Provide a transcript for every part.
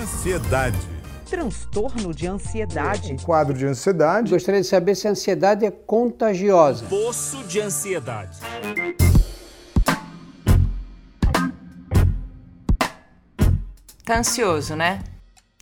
Ansiedade. Transtorno de ansiedade. Um quadro de ansiedade. Gostaria de saber se a ansiedade é contagiosa. Poço de ansiedade. Tá ansioso, né?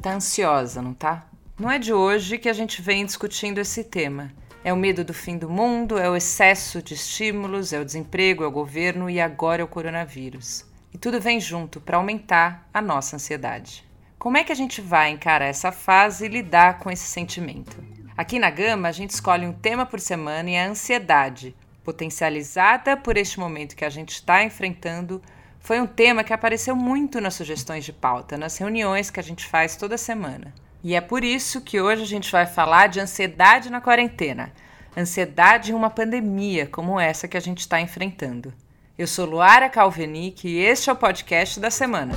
Tá ansiosa, não tá? Não é de hoje que a gente vem discutindo esse tema. É o medo do fim do mundo, é o excesso de estímulos, é o desemprego, é o governo e agora é o coronavírus. E tudo vem junto para aumentar a nossa ansiedade. Como é que a gente vai encarar essa fase e lidar com esse sentimento? Aqui na Gama, a gente escolhe um tema por semana e a ansiedade, potencializada por este momento que a gente está enfrentando, foi um tema que apareceu muito nas sugestões de pauta, nas reuniões que a gente faz toda semana. E é por isso que hoje a gente vai falar de ansiedade na quarentena. Ansiedade em uma pandemia como essa que a gente está enfrentando. Eu sou Luara Calvenic e este é o podcast da semana.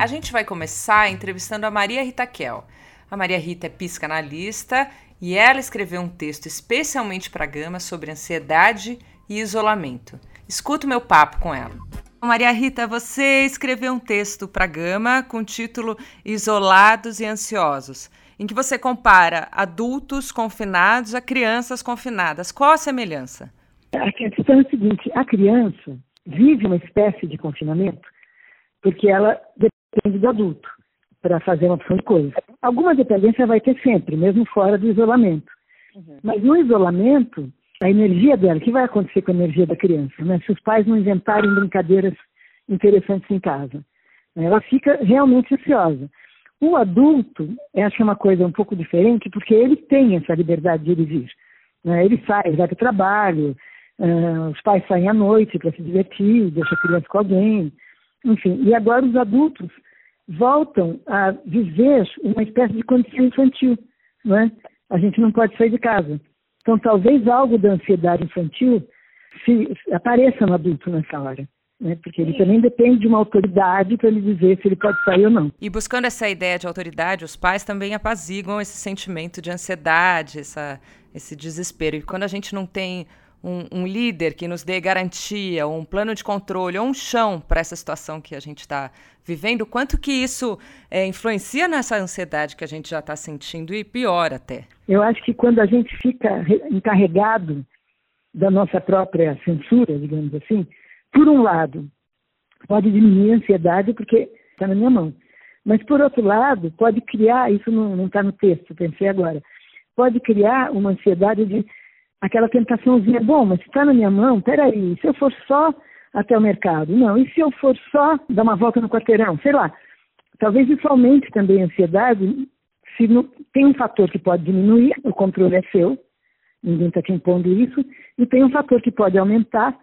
A gente vai começar entrevistando a Maria Rita Kel. A Maria Rita é psicanalista e ela escreveu um texto especialmente para a Gama sobre ansiedade e isolamento. Escuta o meu papo com ela. Maria Rita, você escreveu um texto para Gama com o título Isolados e Ansiosos, em que você compara adultos confinados a crianças confinadas. Qual a semelhança? A questão é a seguinte: a criança vive uma espécie de confinamento porque ela depende do adulto para fazer uma opção de coisas. Alguma dependência vai ter sempre, mesmo fora do isolamento. Uhum. Mas no isolamento, a energia dela, o que vai acontecer com a energia da criança, né? Se os pais não inventarem brincadeiras interessantes em casa, né? ela fica realmente ansiosa. O adulto, acho que é uma coisa um pouco diferente, porque ele tem essa liberdade de ir e vir. Né? Ele sai, ele vai para o trabalho, uh, os pais saem à noite para se divertir, deixa a criança com alguém, enfim. E agora os adultos voltam a viver uma espécie de condição infantil, não é? A gente não pode sair de casa. Então, talvez algo da ansiedade infantil se apareça no adulto nessa hora. Né? Porque ele também depende de uma autoridade para ele dizer se ele pode sair ou não. E buscando essa ideia de autoridade, os pais também apaziguam esse sentimento de ansiedade, essa, esse desespero. E quando a gente não tem um, um, líder que nos dê garantia, um plano de controle, ou um chão para essa situação que a gente está vivendo, quanto que isso é, influencia nessa ansiedade que a gente já está sentindo e pior até? Eu acho que quando a gente fica encarregado da nossa própria censura, digamos assim, por um lado, pode diminuir a ansiedade porque está na minha mão. Mas, por outro lado, pode criar, isso não está no texto, pensei agora, pode criar uma ansiedade de aquela tentaçãozinha, bom, mas está na minha mão, peraí, se eu for só até o mercado? Não, e se eu for só dar uma volta no quarteirão? Sei lá. Talvez isso aumente também a ansiedade, se não, tem um fator que pode diminuir, o controle é seu, ninguém está te impondo isso, e tem um fator que pode aumentar,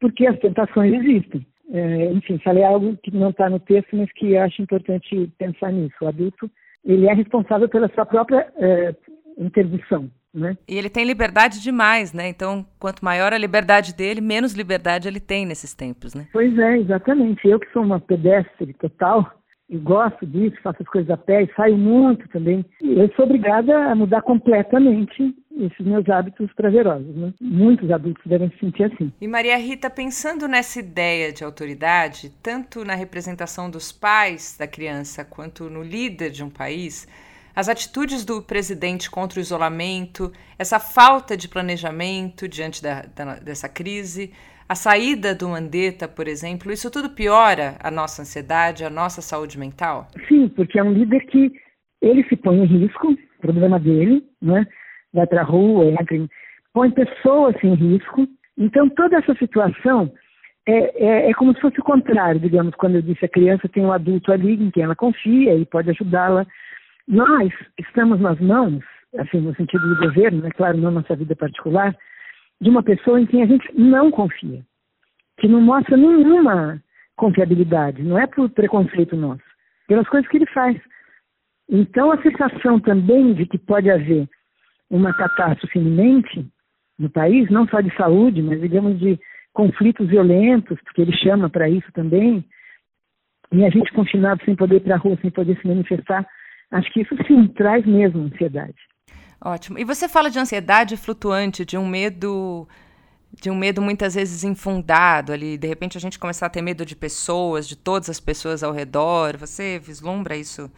porque as tentações existem. É, enfim, falei algo que não está no texto, mas que acho importante pensar nisso. O adulto, ele é responsável pela sua própria é, interdição. Né? E ele tem liberdade demais, né? Então, quanto maior a liberdade dele, menos liberdade ele tem nesses tempos, né? Pois é, exatamente. Eu que sou uma pedestre total, e gosto disso, faço as coisas a pé e saio muito também. Eu sou obrigada a mudar completamente esses meus hábitos prazerosos. Né? Muitos adultos devem se sentir assim. E Maria Rita, pensando nessa ideia de autoridade, tanto na representação dos pais da criança quanto no líder de um país, as atitudes do presidente contra o isolamento, essa falta de planejamento diante da, da, dessa crise, a saída do Mandetta, por exemplo, isso tudo piora a nossa ansiedade, a nossa saúde mental? Sim, porque é um líder que ele se põe em risco, problema dele, né? vai para a rua, entra, põe pessoas em risco. Então, toda essa situação é, é, é, como se fosse o contrário, digamos, quando eu disse a criança tem um adulto ali em quem ela confia e pode ajudá-la nós estamos nas mãos, assim, no sentido do governo, é claro, não nossa vida particular, de uma pessoa em quem a gente não confia, que não mostra nenhuma confiabilidade, não é por preconceito nosso, pelas coisas que ele faz. Então, a sensação também de que pode haver uma catástrofe iminente no país, não só de saúde, mas digamos de conflitos violentos, porque ele chama para isso também, e a gente confinado sem poder ir para a rua, sem poder se manifestar, Acho que isso sim traz mesmo ansiedade. Ótimo. E você fala de ansiedade flutuante, de um medo de um medo muitas vezes infundado ali, de repente a gente começar a ter medo de pessoas, de todas as pessoas ao redor. Você vislumbra isso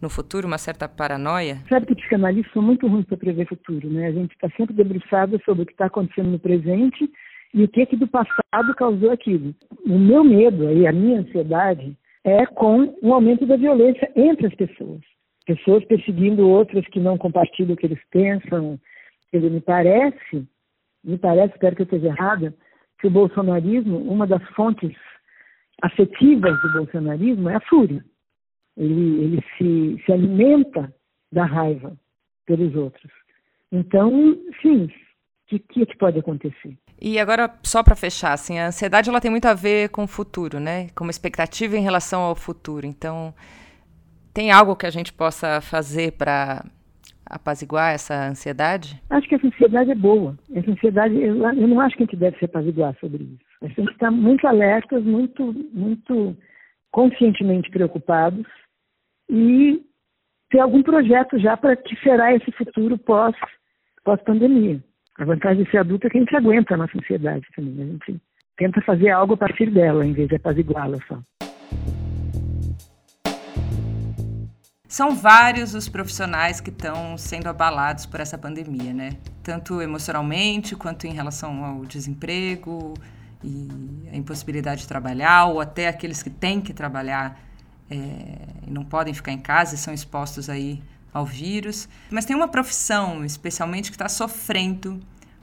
no futuro, uma certa paranoia? Sabe que psicanalistas são muito ruins para prever futuro, né? A gente está sempre debruçado sobre o que está acontecendo no presente e o que, que do passado causou aquilo. O meu medo e a minha ansiedade é com o aumento da violência entre as pessoas. Pessoas perseguindo outras que não compartilham o que eles pensam. Dizer, me parece, me parece, espero que eu esteja errada, que o bolsonarismo, uma das fontes afetivas do bolsonarismo é a fúria. Ele, ele se, se alimenta da raiva pelos outros. Então, sim, o que, que pode acontecer? E agora, só para fechar, assim, a ansiedade ela tem muito a ver com o futuro, né? Com uma expectativa em relação ao futuro. Então, tem algo que a gente possa fazer para apaziguar essa ansiedade? Acho que essa ansiedade é boa. Essa ansiedade, eu, não acho que a gente deve se apaziguar sobre isso. A gente está muito alertas, muito, muito conscientemente preocupados e ter algum projeto já para que será esse futuro pós, pós-pandemia. A vantagem de ser adulto é que a gente aguenta a nossa ansiedade também. A gente tenta fazer algo a partir dela, em vez de apaziguá-la só. São vários os profissionais que estão sendo abalados por essa pandemia, né? Tanto emocionalmente quanto em relação ao desemprego e a impossibilidade de trabalhar, ou até aqueles que têm que trabalhar é, e não podem ficar em casa e são expostos aí ao vírus. Mas tem uma profissão, especialmente, que está sofrendo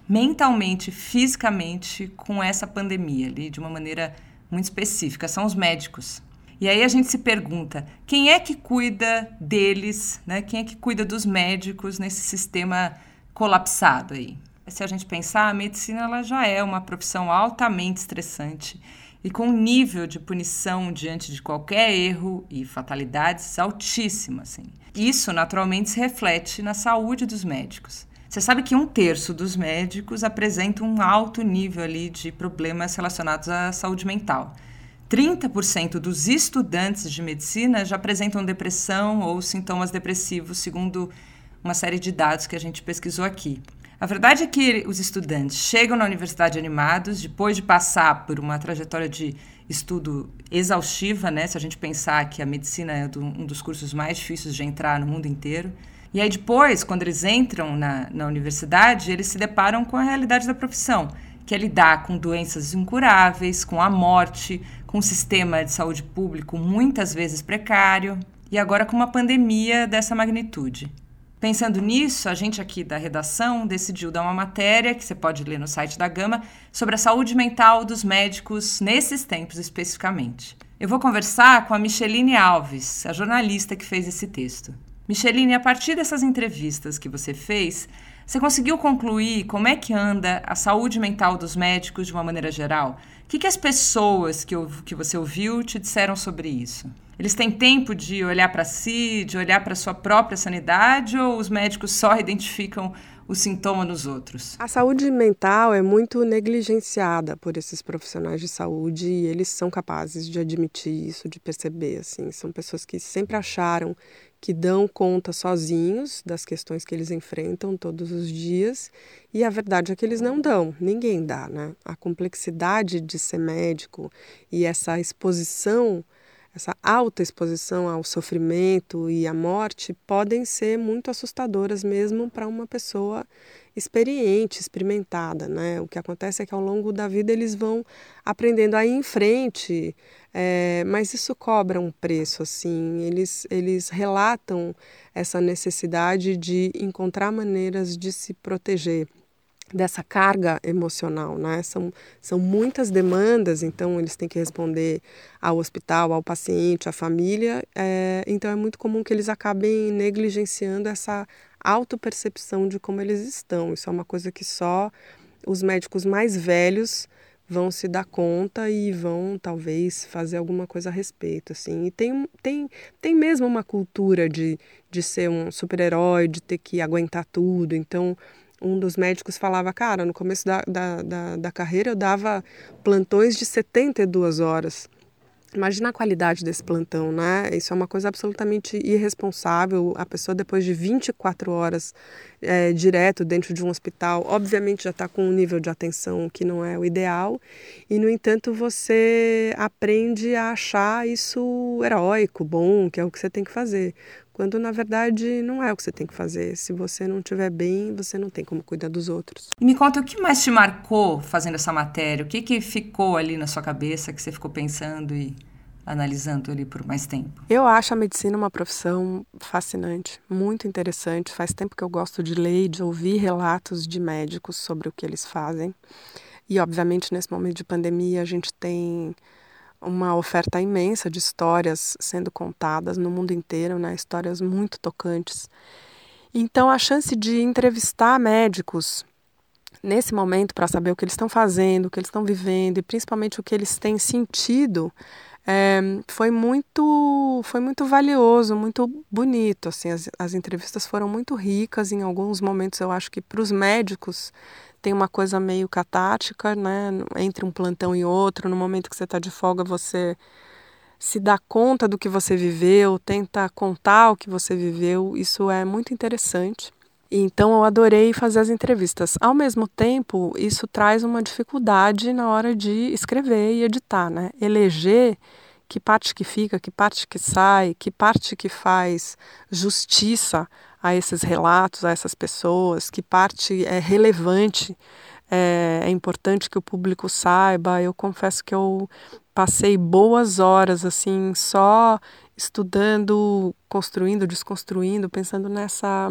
mentalmente, fisicamente, com essa pandemia ali, de uma maneira muito específica. São os médicos. E aí a gente se pergunta, quem é que cuida deles, né? Quem é que cuida dos médicos nesse sistema colapsado aí? Se a gente pensar, a medicina ela já é uma profissão altamente estressante e com um nível de punição diante de qualquer erro e fatalidades altíssimo. Assim. Isso, naturalmente, se reflete na saúde dos médicos. Você sabe que um terço dos médicos apresenta um alto nível ali de problemas relacionados à saúde mental. 30% dos estudantes de medicina já apresentam depressão ou sintomas depressivos, segundo uma série de dados que a gente pesquisou aqui. A verdade é que os estudantes chegam na universidade animados depois de passar por uma trajetória de estudo exaustiva, né? Se a gente pensar que a medicina é um dos cursos mais difíceis de entrar no mundo inteiro. E aí depois, quando eles entram na, na universidade, eles se deparam com a realidade da profissão, que é lidar com doenças incuráveis, com a morte, com um sistema de saúde público muitas vezes precário, e agora com uma pandemia dessa magnitude. Pensando nisso, a gente aqui da redação decidiu dar uma matéria, que você pode ler no site da Gama, sobre a saúde mental dos médicos nesses tempos especificamente. Eu vou conversar com a Micheline Alves, a jornalista que fez esse texto. Micheline, a partir dessas entrevistas que você fez, você conseguiu concluir como é que anda a saúde mental dos médicos de uma maneira geral? O que, que as pessoas que, que você ouviu te disseram sobre isso? Eles têm tempo de olhar para si, de olhar para sua própria sanidade, ou os médicos só identificam o sintoma nos outros? A saúde mental é muito negligenciada por esses profissionais de saúde e eles são capazes de admitir isso, de perceber assim. São pessoas que sempre acharam que dão conta sozinhos das questões que eles enfrentam todos os dias e a verdade é que eles não dão, ninguém dá, né? A complexidade de ser médico e essa exposição essa alta exposição ao sofrimento e à morte podem ser muito assustadoras mesmo para uma pessoa experiente, experimentada, né? O que acontece é que ao longo da vida eles vão aprendendo a ir em frente, é, mas isso cobra um preço, assim. Eles, eles relatam essa necessidade de encontrar maneiras de se proteger dessa carga emocional, né? São, são muitas demandas, então eles têm que responder ao hospital, ao paciente, à família. É, então é muito comum que eles acabem negligenciando essa autopercepção de como eles estão. Isso é uma coisa que só os médicos mais velhos vão se dar conta e vão talvez fazer alguma coisa a respeito assim e tem tem tem mesmo uma cultura de, de ser um super-herói de ter que aguentar tudo então um dos médicos falava, cara, no começo da, da, da, da carreira eu dava plantões de 72 horas. Imagina a qualidade desse plantão, né? Isso é uma coisa absolutamente irresponsável. A pessoa, depois de 24 horas é, direto dentro de um hospital, obviamente já está com um nível de atenção que não é o ideal, e, no entanto, você aprende a achar isso heróico, bom, que é o que você tem que fazer. Quando, na verdade, não é o que você tem que fazer. Se você não estiver bem, você não tem como cuidar dos outros. Me conta, o que mais te marcou fazendo essa matéria? O que, que ficou ali na sua cabeça que você ficou pensando e analisando ali por mais tempo? Eu acho a medicina uma profissão fascinante, muito interessante. Faz tempo que eu gosto de ler e de ouvir relatos de médicos sobre o que eles fazem. E, obviamente, nesse momento de pandemia, a gente tem uma oferta imensa de histórias sendo contadas no mundo inteiro, né? histórias muito tocantes. Então, a chance de entrevistar médicos nesse momento para saber o que eles estão fazendo, o que eles estão vivendo e principalmente o que eles têm sentido é, foi muito foi muito valioso, muito bonito. Assim, as, as entrevistas foram muito ricas. Em alguns momentos, eu acho que para os médicos tem uma coisa meio catártica, né? Entre um plantão e outro, no momento que você está de folga, você se dá conta do que você viveu, tenta contar o que você viveu. Isso é muito interessante. Então eu adorei fazer as entrevistas. Ao mesmo tempo, isso traz uma dificuldade na hora de escrever e editar, né? Eleger que parte que fica, que parte que sai, que parte que faz justiça a esses relatos, a essas pessoas, que parte é relevante, é, é importante que o público saiba. Eu confesso que eu passei boas horas assim só estudando, construindo, desconstruindo, pensando nessa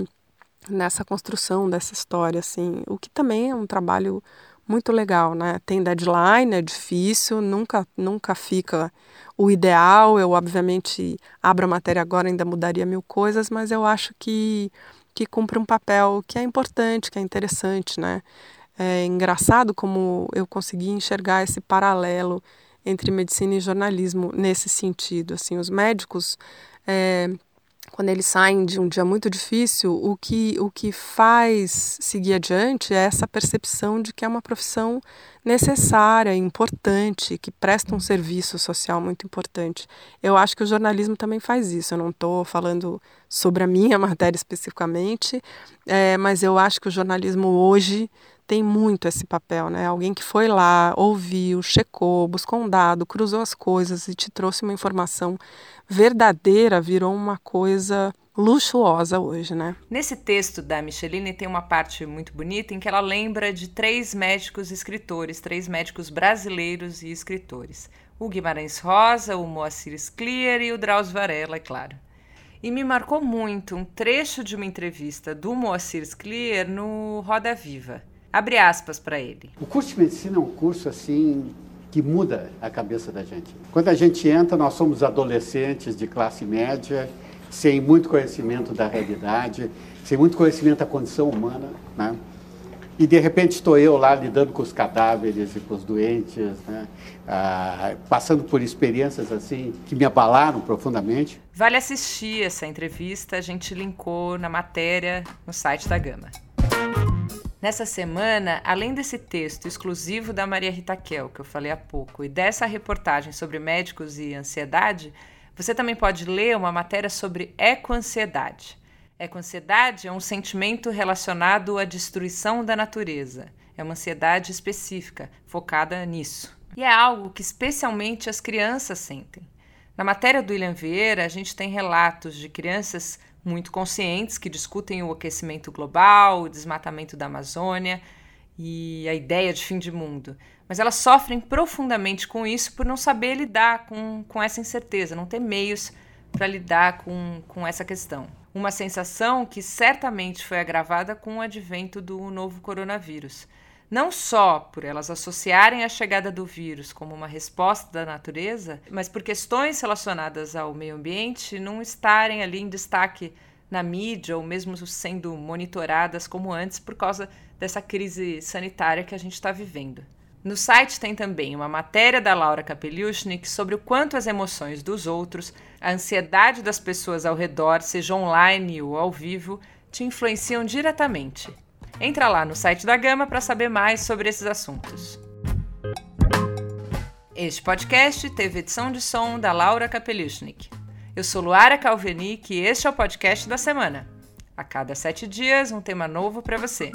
nessa construção dessa história, assim, o que também é um trabalho muito legal, né? Tem deadline, é difícil, nunca, nunca fica o ideal. Eu, obviamente, abro a matéria agora, ainda mudaria mil coisas, mas eu acho que, que cumpre um papel que é importante, que é interessante, né? É engraçado como eu consegui enxergar esse paralelo entre medicina e jornalismo nesse sentido. Assim, os médicos é, quando eles saem de um dia muito difícil, o que, o que faz seguir adiante é essa percepção de que é uma profissão necessária, importante, que presta um serviço social muito importante. Eu acho que o jornalismo também faz isso. Eu não estou falando sobre a minha matéria especificamente, é, mas eu acho que o jornalismo hoje tem muito esse papel, né? Alguém que foi lá, ouviu, checou, buscou um dado, cruzou as coisas e te trouxe uma informação verdadeira, virou uma coisa luxuosa hoje, né? Nesse texto da Micheline tem uma parte muito bonita em que ela lembra de três médicos escritores, três médicos brasileiros e escritores. O Guimarães Rosa, o Moacir Sclier e o Drauzio Varela, é claro. E me marcou muito um trecho de uma entrevista do Moacir Sclier no Roda Viva. Abre aspas para ele. O curso de medicina é um curso assim que muda a cabeça da gente. Quando a gente entra, nós somos adolescentes de classe média, sem muito conhecimento da realidade, sem muito conhecimento da condição humana, né? E de repente estou eu lá lidando com os cadáveres e com os doentes, né? ah, passando por experiências assim que me abalaram profundamente. Vale assistir essa entrevista, a gente linkou na matéria no site da Gama. Nessa semana, além desse texto exclusivo da Maria Rita Kel, que eu falei há pouco, e dessa reportagem sobre médicos e ansiedade, você também pode ler uma matéria sobre ecoansiedade. Ecoansiedade é um sentimento relacionado à destruição da natureza. É uma ansiedade específica, focada nisso. E é algo que especialmente as crianças sentem. Na matéria do William Vieira, a gente tem relatos de crianças muito conscientes que discutem o aquecimento global, o desmatamento da Amazônia e a ideia de fim de mundo. Mas elas sofrem profundamente com isso por não saber lidar com, com essa incerteza, não ter meios para lidar com, com essa questão. Uma sensação que certamente foi agravada com o advento do novo coronavírus não só por elas associarem a chegada do vírus como uma resposta da natureza, mas por questões relacionadas ao meio ambiente não estarem ali em destaque na mídia ou mesmo sendo monitoradas como antes por causa dessa crise sanitária que a gente está vivendo. No site tem também uma matéria da Laura Kapeliushnik sobre o quanto as emoções dos outros, a ansiedade das pessoas ao redor, seja online ou ao vivo, te influenciam diretamente. Entra lá no site da Gama para saber mais sobre esses assuntos. Este podcast teve edição de som da Laura Kapelichnik. Eu sou Luara Calvenic e este é o podcast da semana. A cada sete dias, um tema novo para você.